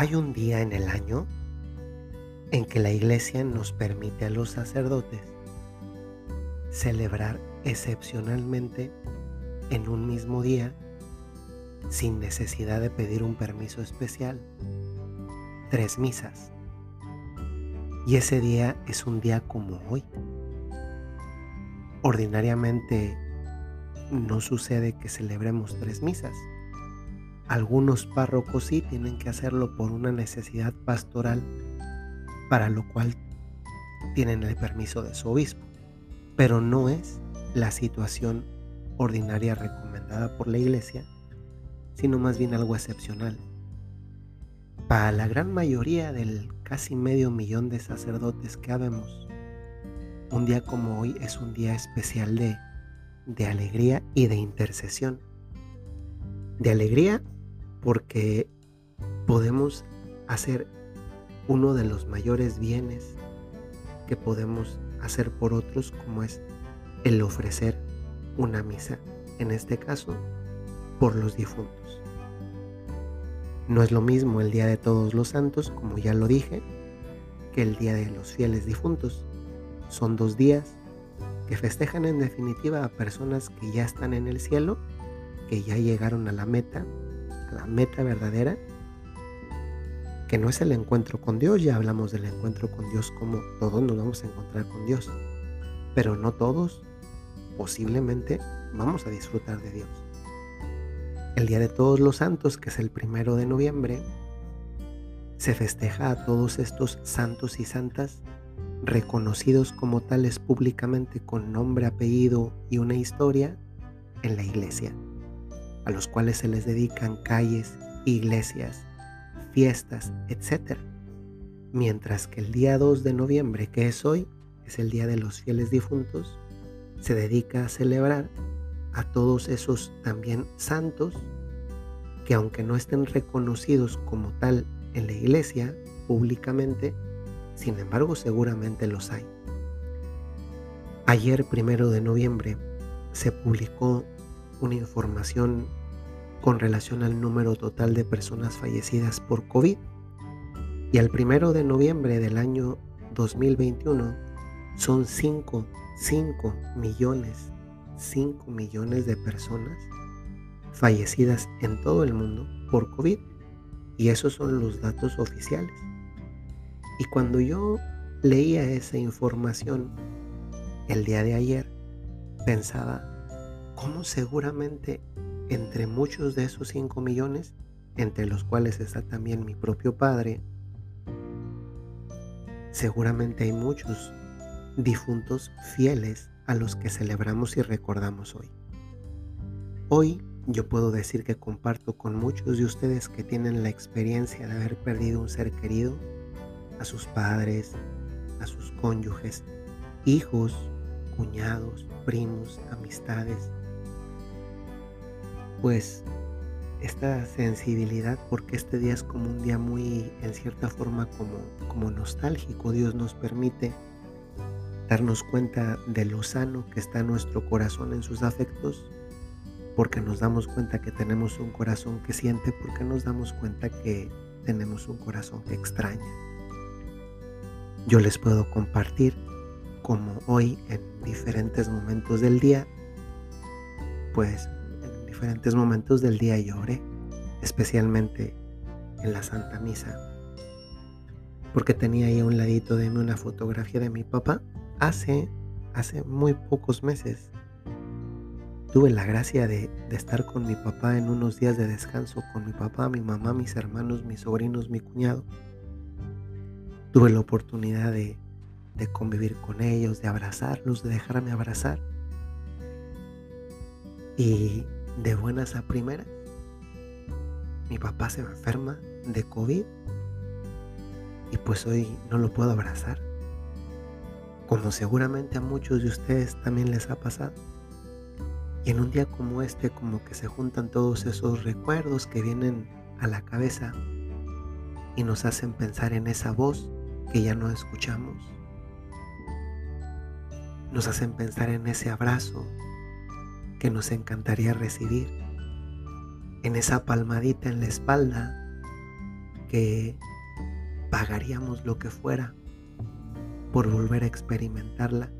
Hay un día en el año en que la iglesia nos permite a los sacerdotes celebrar excepcionalmente en un mismo día sin necesidad de pedir un permiso especial tres misas. Y ese día es un día como hoy. Ordinariamente no sucede que celebremos tres misas. Algunos párrocos sí tienen que hacerlo por una necesidad pastoral, para lo cual tienen el permiso de su obispo, pero no es la situación ordinaria recomendada por la iglesia, sino más bien algo excepcional. Para la gran mayoría del casi medio millón de sacerdotes que habemos, un día como hoy es un día especial de, de alegría y de intercesión. De alegría porque podemos hacer uno de los mayores bienes que podemos hacer por otros como es el ofrecer una misa, en este caso por los difuntos. No es lo mismo el Día de Todos los Santos, como ya lo dije, que el Día de los Fieles Difuntos. Son dos días que festejan en definitiva a personas que ya están en el cielo, que ya llegaron a la meta, la meta verdadera, que no es el encuentro con Dios, ya hablamos del encuentro con Dios como todos nos vamos a encontrar con Dios, pero no todos posiblemente vamos a disfrutar de Dios. El Día de Todos los Santos, que es el primero de noviembre, se festeja a todos estos santos y santas reconocidos como tales públicamente con nombre, apellido y una historia en la iglesia, a los cuales se les dedican calles, iglesias, fiestas, etc. Mientras que el día 2 de noviembre, que es hoy, es el Día de los Fieles Difuntos, se dedica a celebrar a todos esos también santos que aunque no estén reconocidos como tal en la iglesia públicamente, sin embargo seguramente los hay. Ayer, primero de noviembre, se publicó una información con relación al número total de personas fallecidas por COVID. Y al primero de noviembre del año 2021 son 5, 5 millones 5 millones de personas fallecidas en todo el mundo por COVID. Y esos son los datos oficiales. Y cuando yo leía esa información el día de ayer, pensaba, ¿cómo seguramente entre muchos de esos 5 millones, entre los cuales está también mi propio padre, seguramente hay muchos difuntos fieles a los que celebramos y recordamos hoy. Hoy yo puedo decir que comparto con muchos de ustedes que tienen la experiencia de haber perdido un ser querido, a sus padres, a sus cónyuges, hijos, cuñados, primos, amistades. Pues esta sensibilidad, porque este día es como un día muy, en cierta forma, como, como nostálgico, Dios nos permite darnos cuenta de lo sano que está nuestro corazón en sus afectos, porque nos damos cuenta que tenemos un corazón que siente, porque nos damos cuenta que tenemos un corazón que extraña. Yo les puedo compartir como hoy en diferentes momentos del día, pues diferentes momentos del día lloré, especialmente en la Santa Misa, porque tenía ahí a un ladito de mí una fotografía de mi papá hace, hace muy pocos meses tuve la gracia de, estar con mi papá en unos días de descanso, con mi papá, mi mamá, mis hermanos, mis sobrinos, mi cuñado. Tuve la oportunidad de, de convivir con ellos, de abrazarlos, de dejarme abrazar. Y de buenas a primeras, mi papá se enferma de COVID y pues hoy no lo puedo abrazar como seguramente a muchos de ustedes también les ha pasado. Y en un día como este, como que se juntan todos esos recuerdos que vienen a la cabeza y nos hacen pensar en esa voz que ya no escuchamos. Nos hacen pensar en ese abrazo que nos encantaría recibir, en esa palmadita en la espalda que pagaríamos lo que fuera por volver a experimentarla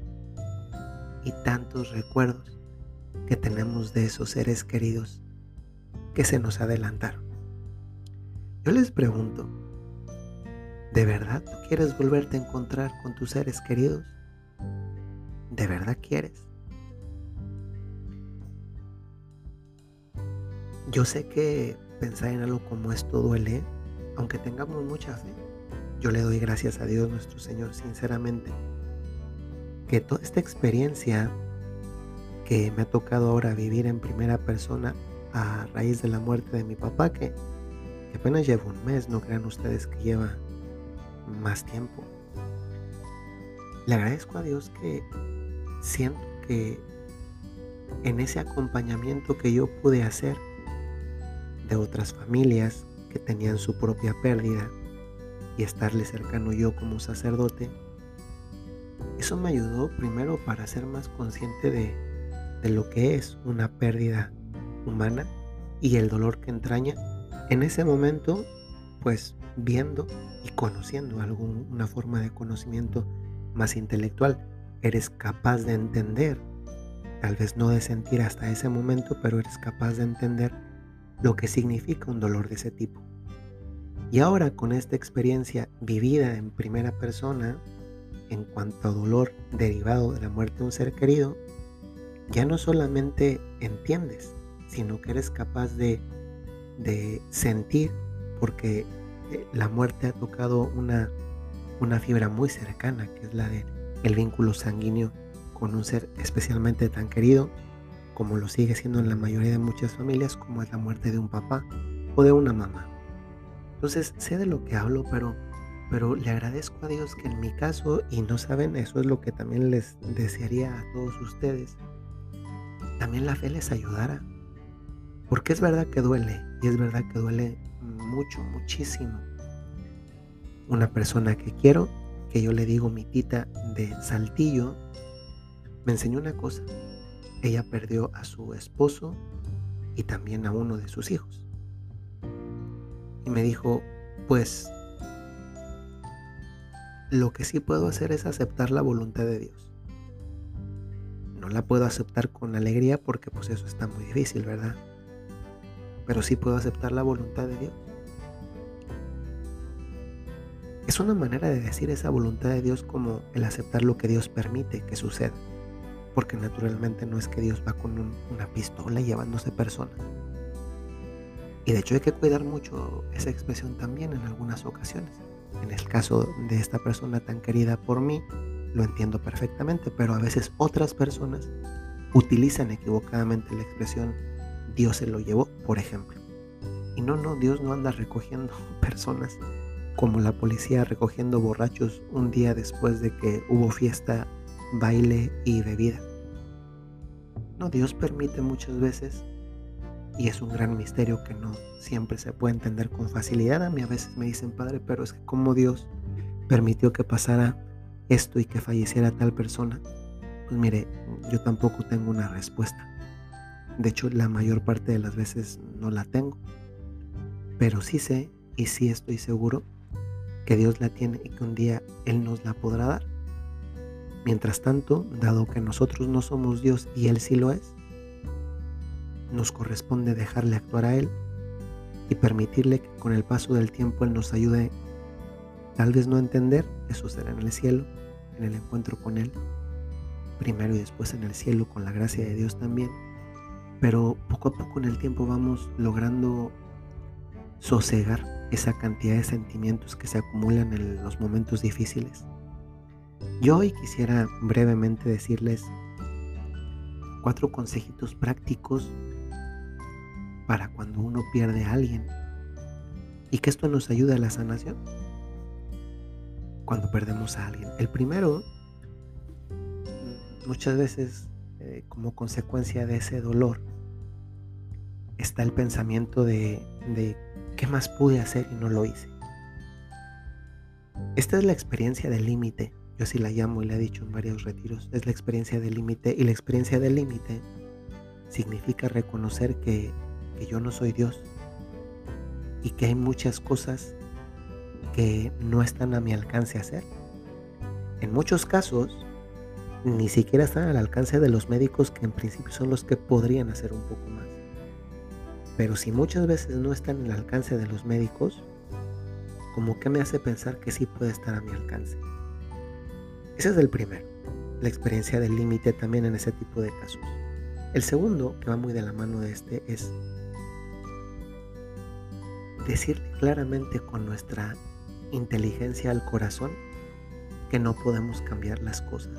y tantos recuerdos que tenemos de esos seres queridos que se nos adelantaron. Yo les pregunto, ¿de verdad tú quieres volverte a encontrar con tus seres queridos? ¿De verdad quieres? Yo sé que pensar en algo como esto duele, aunque tengamos mucha fe. Yo le doy gracias a Dios nuestro Señor, sinceramente, que toda esta experiencia que me ha tocado ahora vivir en primera persona a raíz de la muerte de mi papá, que, apenas lleva un mes, no crean ustedes que lleva más tiempo. Le agradezco a Dios que siento que en ese acompañamiento que yo pude hacer de otras familias que tenían su propia pérdida y estarle cercano yo como sacerdote, eso me ayudó primero para ser más consciente de, de lo que es una pérdida humana y el dolor que entraña. En ese momento, pues viendo y conociendo alguna forma de conocimiento más intelectual, eres capaz de entender, tal vez no de sentir hasta ese momento, pero eres capaz de entender lo que significa un dolor de ese tipo. Y ahora con esta experiencia vivida en primera persona, en cuanto a dolor derivado de la muerte de un ser querido, ya no solamente entiendes, sino que eres capaz de, sentir, porque eh, la muerte ha tocado una, una fibra muy cercana, que es la del el vínculo sanguíneo con un ser especialmente tan querido como lo sigue siendo en la mayoría de muchas familias, como es la muerte de un papá o de una mamá. Entonces, sé de lo que hablo, pero, pero le agradezco a Dios que en mi caso, y no saben, eso es lo que también les desearía a todos ustedes, también la fe les ayudara. Porque es verdad que duele, y es verdad que duele mucho, muchísimo. Una persona que quiero, que yo le digo mi tita de Saltillo, me enseñó una cosa, ella perdió a su esposo y también a uno de sus hijos. Y me dijo, pues lo que sí puedo hacer es aceptar la voluntad de Dios. No la puedo aceptar con alegría porque pues eso está muy difícil, ¿verdad? Pero sí puedo aceptar la voluntad de Dios. Es una manera de decir esa voluntad de Dios como el aceptar lo que Dios permite que suceda porque naturalmente no es que Dios va con una pistola llevándose personas. Y de hecho hay que cuidar mucho esa expresión también en algunas ocasiones. En el caso de esta persona tan querida por mí, lo entiendo perfectamente, pero a veces otras personas utilizan equivocadamente la expresión Dios se lo llevó, por ejemplo. Y no, no, Dios no anda recogiendo personas como la policía recogiendo borrachos un día después de que hubo fiesta baile y bebida. No, Dios permite muchas veces y es un gran misterio que no siempre se puede entender con facilidad. A mí a veces me dicen, Padre, pero es que como Dios permitió que pasara esto y que falleciera tal persona. Pues mire, yo tampoco tengo una respuesta. De hecho, la mayor parte de las veces no la tengo. Pero sí sé y sí estoy seguro que Dios la tiene y que un día Él nos la podrá dar. Mientras tanto, dado que nosotros no somos Dios y Él sí lo es, nos corresponde dejarle actuar a Él y permitirle que con el paso del tiempo Él nos ayude, tal vez no entender, eso será en el cielo, en el encuentro con Él, primero y después en el cielo con la gracia de Dios también, pero poco a poco en el tiempo vamos logrando sosegar esa cantidad de sentimientos que se acumulan en los momentos difíciles yo hoy quisiera brevemente decirles cuatro consejitos prácticos para cuando uno pierde a alguien y que esto nos ayude a la sanación cuando perdemos a alguien. El primero, muchas veces eh, como consecuencia de ese dolor, está el pensamiento de qué más pude hacer y no lo hice. Esta es la experiencia del límite yo así la llamo y le he dicho en varios retiros, es la experiencia del límite y la experiencia del límite significa reconocer que, que yo no soy Dios y que hay muchas cosas que no están a mi alcance hacer. En muchos casos, ni siquiera están al alcance de los médicos que en principio son los que podrían hacer un poco más. Pero si muchas veces no están al alcance de los médicos, como que me hace pensar que sí puede estar a mi alcance. Ese es el primero, la experiencia del límite también en ese tipo de casos. El segundo, que va muy de la mano de este, es decirle claramente con nuestra inteligencia al corazón que no podemos cambiar las cosas.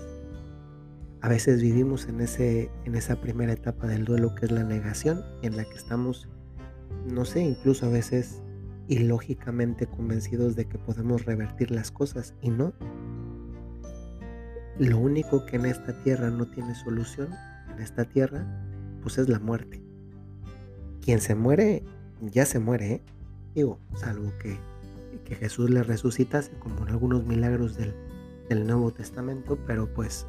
A veces vivimos en, ese, en esa primera etapa del duelo que es la negación, en la que estamos, no sé, incluso a veces ilógicamente convencidos de que podemos revertir las cosas y no. Lo único que en esta tierra no tiene solución, en esta tierra, pues es la muerte. Quien se muere, ya se muere, ¿eh? digo, salvo que, que Jesús le resucitase, como en algunos milagros del, del Nuevo Testamento, pero pues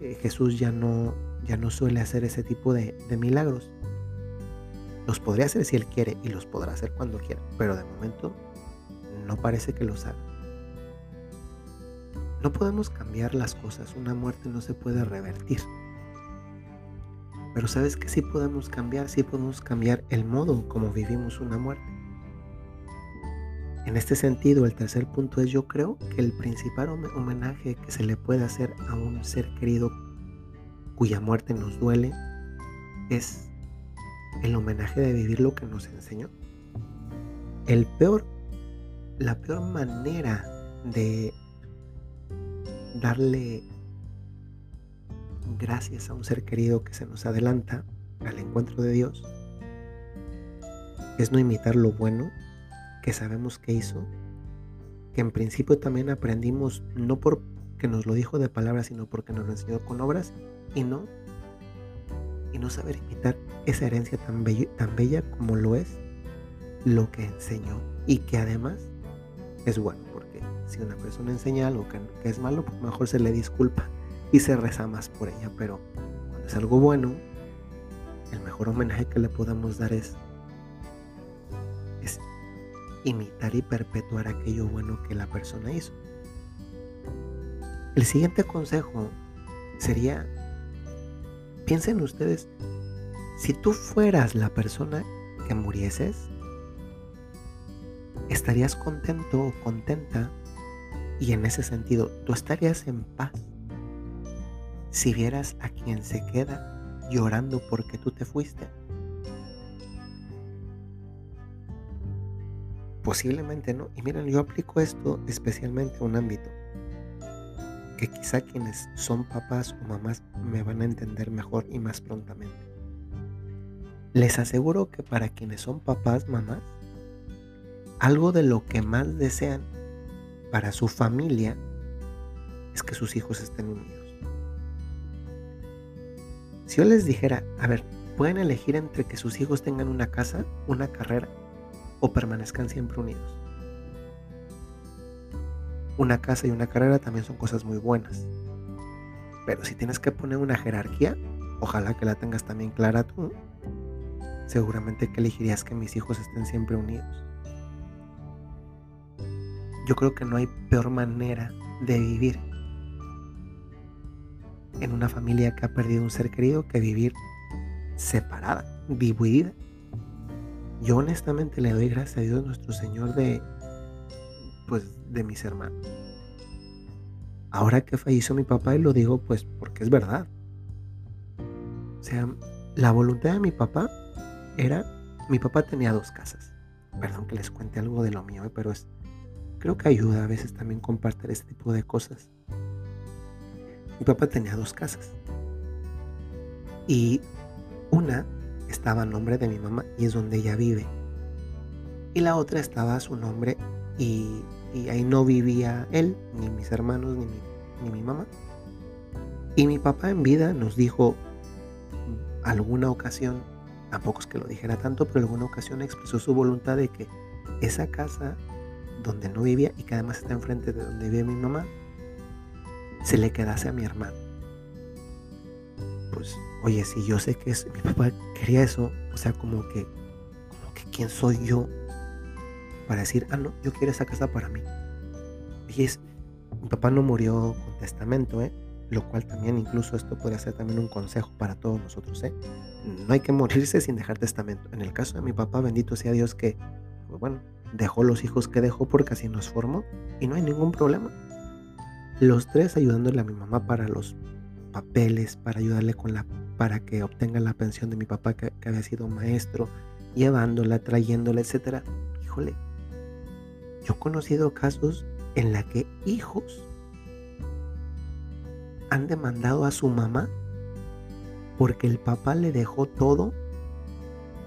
eh, Jesús ya no, ya no suele hacer ese tipo de, de milagros. Los podría hacer si Él quiere y los podrá hacer cuando quiera, pero de momento no parece que los haga. No podemos cambiar las cosas, una muerte no se puede revertir. Pero sabes que sí podemos cambiar, sí podemos cambiar el modo como vivimos una muerte. En este sentido, el tercer punto es yo creo que el principal homenaje que se le puede hacer a un ser querido cuya muerte nos duele es el homenaje de vivir lo que nos enseñó. El peor, la peor manera de darle gracias a un ser querido que se nos adelanta al encuentro de Dios es no imitar lo bueno que sabemos que hizo, que en principio también aprendimos no porque nos lo dijo de palabras, sino porque nos lo enseñó con obras y no y no saber imitar esa herencia tan, tan bella como lo es lo que enseñó y que además es bueno, si una persona enseña algo que, que es malo, pues mejor se le disculpa y se reza más por ella, pero cuando es algo bueno, el mejor homenaje que le podemos dar es, es imitar y perpetuar aquello bueno que la persona hizo. El siguiente consejo sería Piensen ustedes, si tú fueras la persona que murieses, ¿estarías contento o contenta? Y en ese sentido, ¿tú estarías en paz si vieras a quien se queda llorando porque tú te fuiste? Posiblemente no. Y miren, yo aplico esto especialmente a un ámbito que quizá quienes son papás o mamás me van a entender mejor y más prontamente. Les aseguro que para quienes son papás, mamás, algo de lo que más desean para su familia es que sus hijos estén unidos. Si yo les dijera, a ver, pueden elegir entre que sus hijos tengan una casa, una carrera o permanezcan siempre unidos una casa y una carrera también son cosas muy buenas. Pero si tienes que poner una jerarquía, ojalá que la tengas también clara tú. Seguramente que elegirías que mis hijos estén siempre unidos. Yo creo que no hay peor manera de vivir en una familia que ha perdido un ser querido que vivir separada, dividida. Yo honestamente le doy gracias a Dios nuestro Señor de pues de mis hermanos. Ahora que falleció mi papá y lo digo pues porque es verdad. O sea, la voluntad de mi papá era, mi papá tenía dos casas. Perdón que les cuente algo de lo mío, pero es, creo que ayuda a veces también compartir este tipo de cosas. Mi papá tenía dos casas. Y una estaba a nombre de mi mamá y es donde ella vive. Y la otra estaba a su nombre y, ahí no vivía él, ni mis hermanos, ni mi, ni mi mamá. Y mi papá en vida nos dijo alguna ocasión, tampoco es que lo dijera tanto, pero alguna ocasión expresó su voluntad de que esa casa donde no vivía y que además está enfrente de donde vive mi mamá, se le quedase a mi hermano. Pues, oye, si yo sé que es, mi papá quería eso, o sea, como que, como que quién soy yo para decir, ah, no, yo quiero esa casa para mí. Y es, mi papá no murió con testamento, ¿eh? Lo cual también incluso esto puede ser también un consejo para todos nosotros, ¿eh? No hay que morirse sin dejar testamento. En el caso de mi papá, bendito sea Dios que, bueno, dejó los hijos que dejó porque así nos formó y no hay ningún problema. Los tres ayudándole a mi mamá para los papeles, para ayudarle con la, para que obtenga la pensión de mi papá que, que había sido maestro, llevándola, trayéndola, etcétera. Híjole, yo he conocido casos en la que hijos han demandado a su mamá porque el papá le dejó todo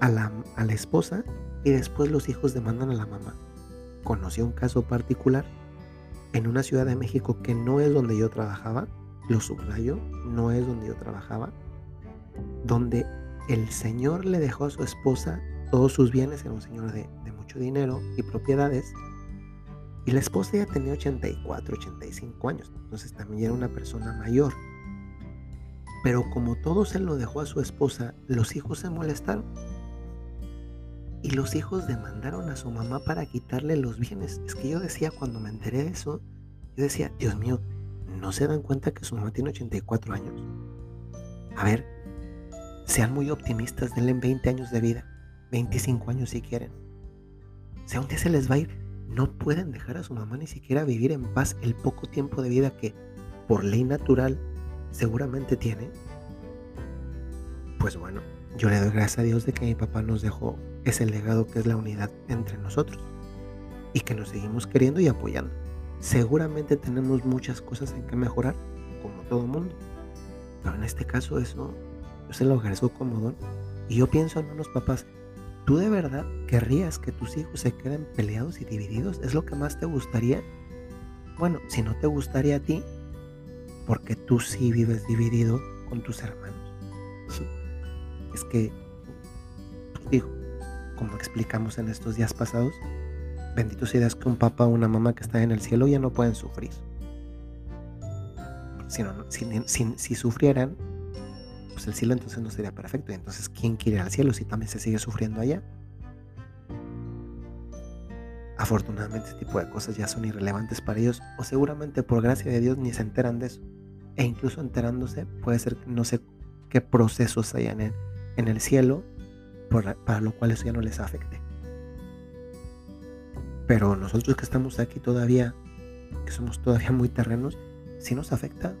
a la, a la esposa y después los hijos demandan a la mamá. Conocí un caso particular en una ciudad de México que no es donde yo trabajaba, lo subrayo, no es donde yo trabajaba, donde el señor le dejó a su esposa todos sus bienes, era un señor de, mucho dinero y propiedades, y la esposa ya tenía 84, 85 años, entonces también era una persona mayor. Pero como todo se lo dejó a su esposa, los hijos se molestaron. Y los hijos demandaron a su mamá para quitarle los bienes. Es que yo decía, cuando me enteré de eso, yo decía, Dios mío, ¿no se dan cuenta que su mamá tiene 84 años? A ver, sean muy optimistas, denle 20 años de vida, 25 años si quieren. Un día se les va a ir no pueden dejar a su mamá ni siquiera vivir en paz el poco tiempo de vida que por ley natural seguramente tiene, pues bueno, yo le doy gracias a Dios de que mi papá nos dejó ese legado que es la unidad entre nosotros y que nos seguimos queriendo y apoyando. Seguramente tenemos muchas cosas en que mejorar, como todo mundo, pero en este caso eso yo se lo agradezco como don y yo pienso en unos papás ¿Tú de verdad querrías que tus hijos se queden peleados y divididos? ¿Es lo que más te gustaría? Bueno, si no te gustaría a ti, porque tú sí vives dividido con tus hermanos. Es que, pues digo, como explicamos en estos días pasados, benditos ideas que un papá o una mamá que está en el cielo ya no pueden sufrir. Si, no, si, si sufrieran, pues el cielo entonces no sería perfecto. Y entonces, ¿quién quiere ir al cielo si también se sigue sufriendo allá? Afortunadamente, este tipo de cosas ya son irrelevantes para ellos, o seguramente por gracia de Dios ni se enteran de eso. E incluso enterándose, puede ser no sé qué procesos hayan en, en el cielo, para lo cual eso ya no les afecte. Pero nosotros que estamos aquí todavía, que somos todavía muy terrenos, sí nos afecta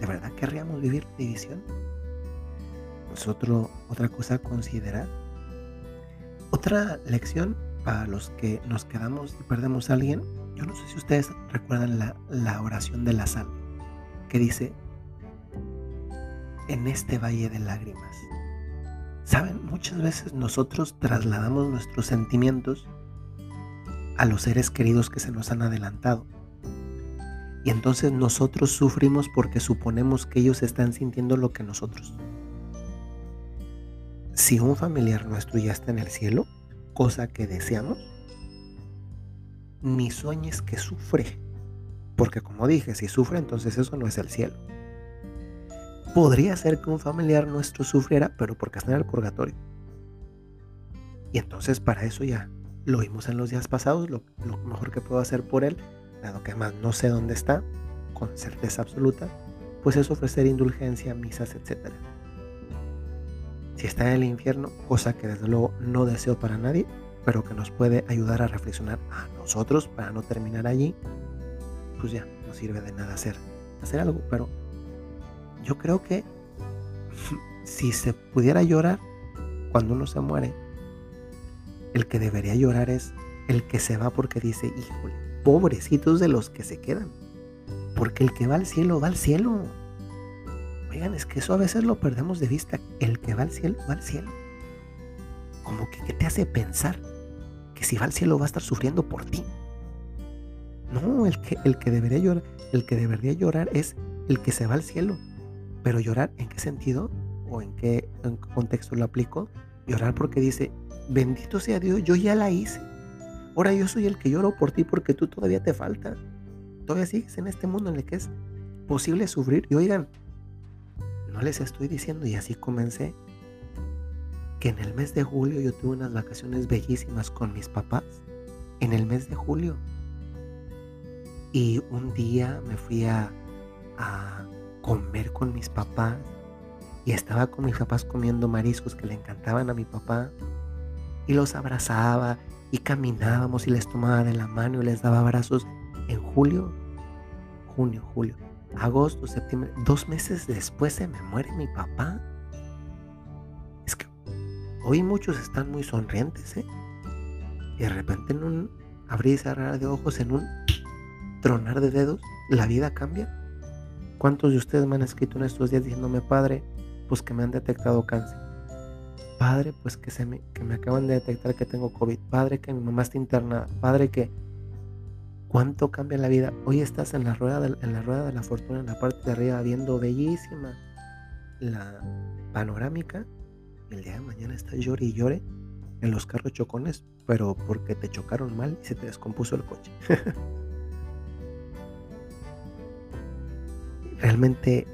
¿De verdad querríamos vivir división? Pues otra cosa a considerar. Otra lección para los que nos quedamos y perdemos a alguien. Yo no sé si ustedes recuerdan la, la oración de la sal, que dice, en este valle de lágrimas. Saben, muchas veces nosotros trasladamos nuestros sentimientos a los seres queridos que se nos han adelantado. Y entonces nosotros sufrimos porque suponemos que ellos están sintiendo lo que nosotros. Si un familiar nuestro ya está en el cielo, cosa que deseamos, ni sueñes que sufre. Porque como dije, si sufre, entonces eso no es el cielo. Podría ser que un familiar nuestro sufriera, pero porque está en el purgatorio. Y entonces para eso ya lo vimos en los días pasados, lo, lo mejor que puedo hacer por él dado que además no sé dónde está, con certeza absoluta, pues es ofrecer indulgencia, misas, etc. Si está en el infierno, cosa que desde luego no deseo para nadie, pero que nos puede ayudar a reflexionar a nosotros para no terminar allí, pues ya, no sirve de nada hacer, hacer algo, pero yo creo que si se pudiera llorar cuando uno se muere, el que debería llorar es el que se va porque dice, híjole, pobrecitos de los que se quedan. Porque el que va al cielo, va al cielo. Oigan, es que eso a veces lo perdemos de vista. El que va al cielo, va al cielo. Como que ¿qué te hace pensar que si va al cielo va a estar sufriendo por ti. No, el que, el que debería llorar, el que debería llorar es el que se va al cielo. Pero llorar, ¿en qué sentido? ¿O en qué, contexto lo aplico? Llorar porque dice, bendito sea Dios, yo ya la hice. Ahora yo soy el que lloro por ti porque tú todavía te falta. Todavía sigues en este mundo en el que es posible sufrir. Y oigan, no les estoy diciendo, y así comencé, que en el mes de julio yo tuve unas vacaciones bellísimas con mis papás. En el mes de julio. Y un día me fui a comer con mis papás y estaba con mis papás comiendo mariscos que le encantaban a mi papá y los abrazaba y caminábamos y les tomaba de la mano y les daba abrazos en julio, junio, julio, agosto, septiembre, dos meses después se me muere mi papá. Es que hoy muchos están muy sonrientes, ¿eh? Y de repente en un abrir y cerrar de ojos, en un tronar de dedos, la vida cambia. ¿Cuántos de ustedes me han escrito en estos días diciéndome, padre, pues que me han detectado cáncer? Padre, pues que, se me, que me acaban de detectar que tengo COVID. Padre, que mi mamá está internada. Padre, que cuánto cambia la vida. Hoy estás en la rueda de, en la rueda de la fortuna, en la parte de arriba, viendo bellísima la panorámica. El día de mañana estás llore y llore en los carros chocones, pero porque te chocaron mal y se te descompuso el coche. Realmente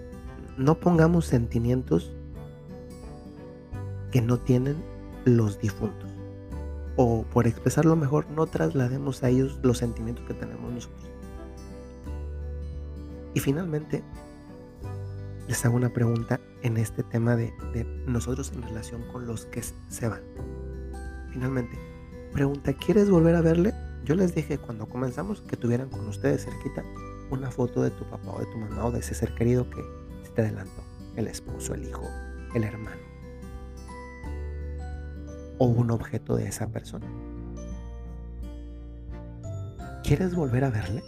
no pongamos sentimientos que no tienen los difuntos. O por expresarlo mejor, no traslademos a ellos los sentimientos que tenemos nosotros. Y finalmente, les hago una pregunta en este tema de, nosotros en relación con los que se van. Finalmente, pregunta, ¿quieres volver a verle? Yo les dije cuando comenzamos que tuvieran con ustedes cerquita una foto de tu papá o de tu mamá o de ese ser querido que te adelantó, el esposo, el hijo, el hermano o un objeto de esa persona. ¿Quieres volver a verle?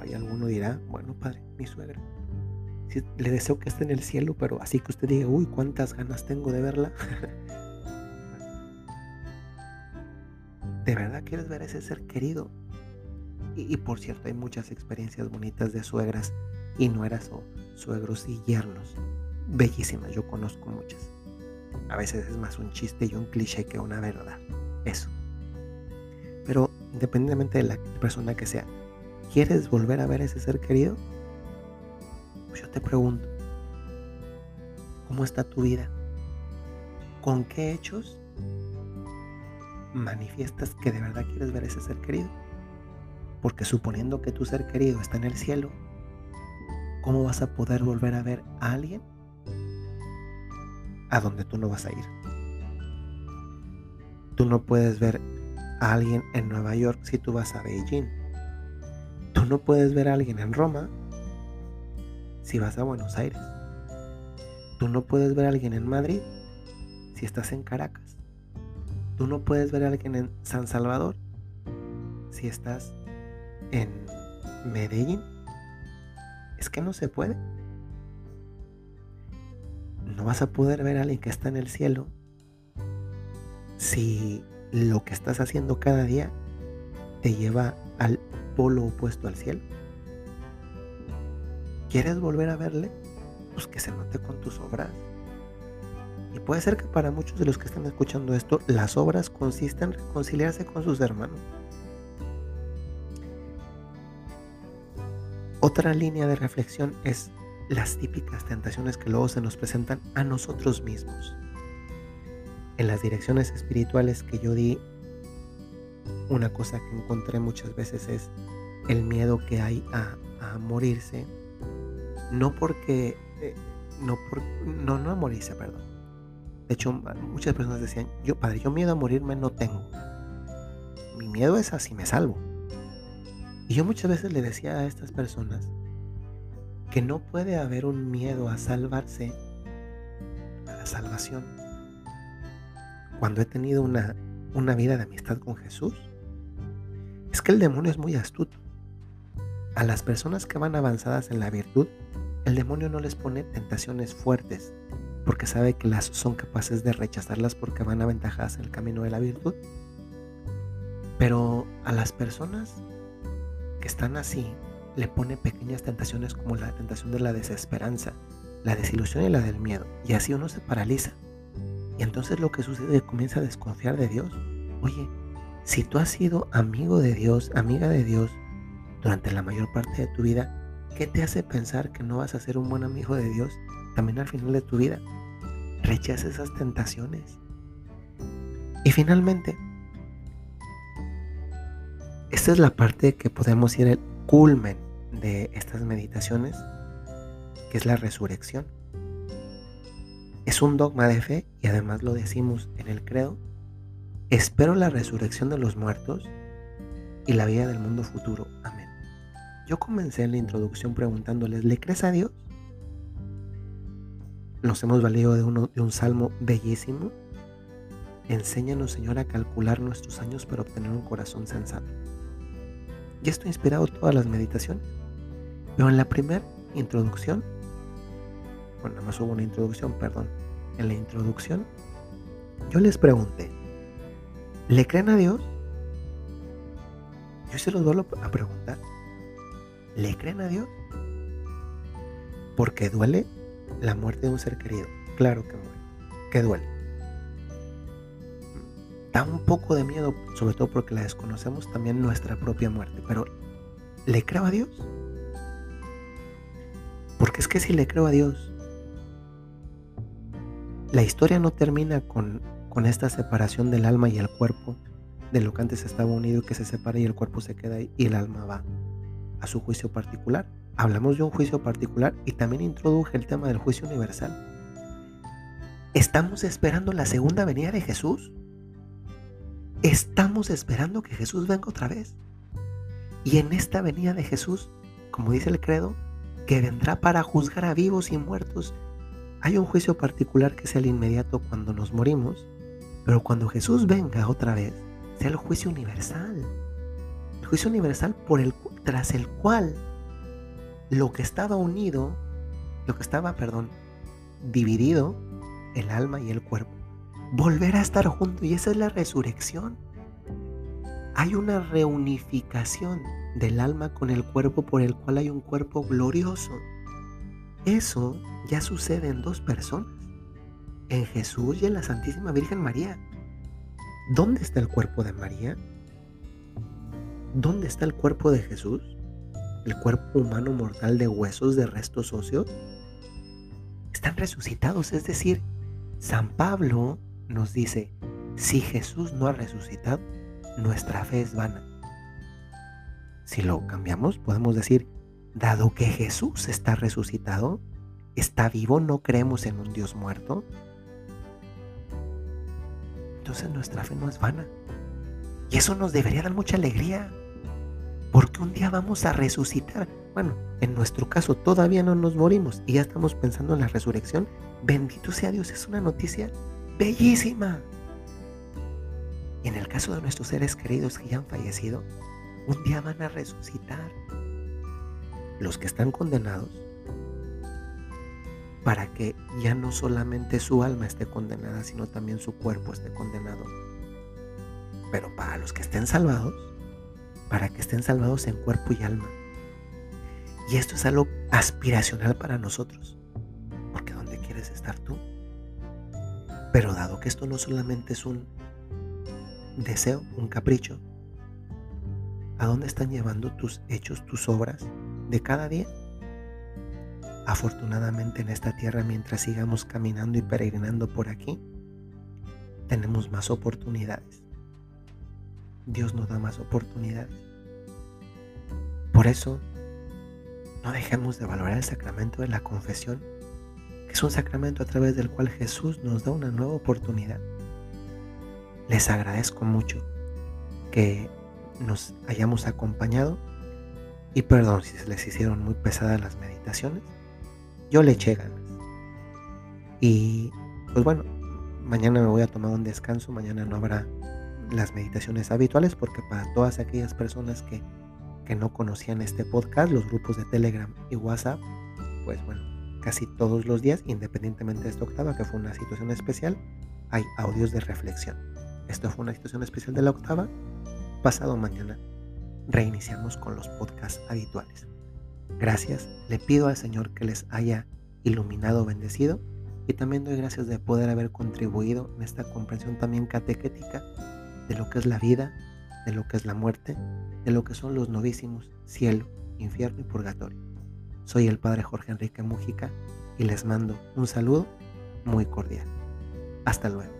Hay alguno dirá, bueno, padre, mi suegra. le deseo que esté en el cielo, pero así que usted diga, uy, cuántas ganas tengo de verla. ¿De verdad quieres ver a ese ser querido? Y, por cierto, hay muchas experiencias bonitas de suegras y nueras o suegros y yernos. Bellísimas, yo conozco muchas. A veces es más un chiste y un cliché que una verdad. Eso. Pero independientemente de la persona que sea, ¿quieres volver a ver ese ser querido? Pues yo te pregunto, ¿cómo está tu vida? ¿Con qué hechos manifiestas que de verdad quieres ver ese ser querido? Porque suponiendo que tu ser querido está en el cielo, ¿cómo vas a poder volver a ver a alguien a donde tú no vas a ir. Tú no puedes ver a alguien en Nueva York si tú vas a Beijing. Tú no puedes ver a alguien en Roma si vas a Buenos Aires. Tú no puedes ver a alguien en Madrid si estás en Caracas. Tú no puedes ver a alguien en San Salvador si estás en Medellín. Es que no se puede no vas a poder ver a alguien que está en el cielo si lo que estás haciendo cada día te lleva al polo opuesto al cielo. ¿Quieres volver a verle? Pues que se note con tus obras. Y puede ser que para muchos de los que están escuchando esto, las obras consisten en reconciliarse con sus hermanos. Otra línea de reflexión es las típicas tentaciones que luego se nos presentan a nosotros mismos. En las direcciones espirituales que yo di, una cosa que encontré muchas veces es el miedo que hay a, morirse, no porque, eh, no, no, no a morirse, perdón. De hecho, muchas personas decían, yo, padre, yo miedo a morirme no tengo. Mi miedo es así me salvo. Y yo muchas veces le decía a estas personas, que no puede haber un miedo a salvarse, a la salvación. Cuando he tenido una, una vida de amistad con Jesús, es que el demonio es muy astuto. A las personas que van avanzadas en la virtud, el demonio no les pone tentaciones fuertes, porque sabe que las son capaces de rechazarlas porque van aventajadas en el camino de la virtud. Pero a las personas están así, le pone pequeñas tentaciones como la tentación de la desesperanza, la desilusión y la del miedo. Y así uno se paraliza. Y entonces lo que sucede es que comienza a desconfiar de Dios. Oye, si tú has sido amigo de Dios, amiga de Dios, durante la mayor parte de tu vida, ¿qué te hace pensar que no vas a ser un buen amigo de Dios también al final de tu vida? Rechaza esas tentaciones. Y finalmente, esta es la parte que podemos ir al culmen de estas meditaciones, que es la resurrección. Es un dogma de fe y además lo decimos en el credo. Espero la resurrección de los muertos y la vida del mundo futuro. Amén. Yo comencé en la introducción preguntándoles, ¿le crees a Dios? Nos hemos valido de, uno, de un salmo bellísimo. Enséñanos, Señor, a calcular nuestros años para obtener un corazón sensato. Y esto ha inspirado todas las meditaciones. Pero en la primera introducción, bueno, nada más hubo una introducción, perdón. En la introducción, yo les pregunté, ¿le creen a Dios? Yo se los vuelvo a preguntar, ¿le creen a Dios? Porque duele la muerte de un ser querido. Claro que muere, que duele da un poco de miedo, sobre todo porque la desconocemos también nuestra propia muerte. Pero, ¿le creo a Dios? Porque es que si le creo a Dios, la historia no termina con, con esta separación del alma y el cuerpo, de lo que antes estaba unido, que se separa y el cuerpo se queda y el alma va a su juicio particular. Hablamos de un juicio particular y también introduje el tema del juicio universal. ¿Estamos esperando la segunda venida de Jesús? Estamos esperando que Jesús venga otra vez. Y en esta venida de Jesús, como dice el credo, que vendrá para juzgar a vivos y muertos, hay un juicio particular que es el inmediato cuando nos morimos, pero cuando Jesús venga otra vez, sea el juicio universal. El juicio universal por el, tras el cual lo que estaba unido, lo que estaba, perdón, dividido, el alma y el cuerpo, volver a estar juntos y esa es la resurrección. Hay una reunificación del alma con el cuerpo por el cual hay un cuerpo glorioso. Eso ya sucede en dos personas, en Jesús y en la Santísima Virgen María. ¿Dónde está el cuerpo de María? ¿Dónde está el cuerpo de Jesús? ¿El cuerpo humano mortal de huesos de restos óseos? Están resucitados, es decir, San Pablo nos dice, si Jesús no ha resucitado, nuestra fe es vana. Si lo cambiamos, podemos decir, dado que Jesús está resucitado, está vivo, no creemos en un Dios muerto, entonces nuestra fe no es vana. Y eso nos debería dar mucha alegría, porque un día vamos a resucitar. Bueno, en nuestro caso todavía no nos morimos y ya estamos pensando en la resurrección. Bendito sea Dios, es una noticia bellísima. Y en el caso de nuestros seres queridos que ya han fallecido, un día van a resucitar. Los que están condenados, para que ya no solamente su alma esté condenada, sino también su cuerpo esté condenado. Pero para los que estén salvados, para que estén salvados en cuerpo y alma. Y esto es algo aspiracional para nosotros. Porque ¿dónde quieres estar tú? Pero dado que esto no solamente es un deseo, un capricho, ¿a dónde están llevando tus hechos, tus obras de cada día? Afortunadamente en esta tierra, mientras sigamos caminando y peregrinando por aquí, tenemos más oportunidades. Dios nos da más oportunidades. Por eso, no dejemos de valorar el sacramento de la confesión es un sacramento a través del cual Jesús nos da una nueva oportunidad. Les agradezco mucho que nos hayamos acompañado y perdón si se les hicieron muy pesadas las meditaciones. Yo le eché ganas. Y pues bueno, mañana me voy a tomar un descanso, mañana no habrá las meditaciones habituales porque para todas aquellas personas que, que no conocían este podcast, los grupos de Telegram y WhatsApp, pues bueno, casi todos los días, independientemente de esta octava, que fue una situación especial, hay audios de reflexión. Esto fue una situación especial de la octava. Pasado mañana reiniciamos con los podcasts habituales. Gracias, le pido al Señor que les haya iluminado, bendecido y también doy gracias de poder haber contribuido en esta comprensión también catequética de lo que es la vida, de lo que es la muerte, de lo que son los novísimos, cielo, infierno y purgatorio. Soy el Padre Jorge Enrique Mújica y les mando un saludo muy cordial. Hasta luego.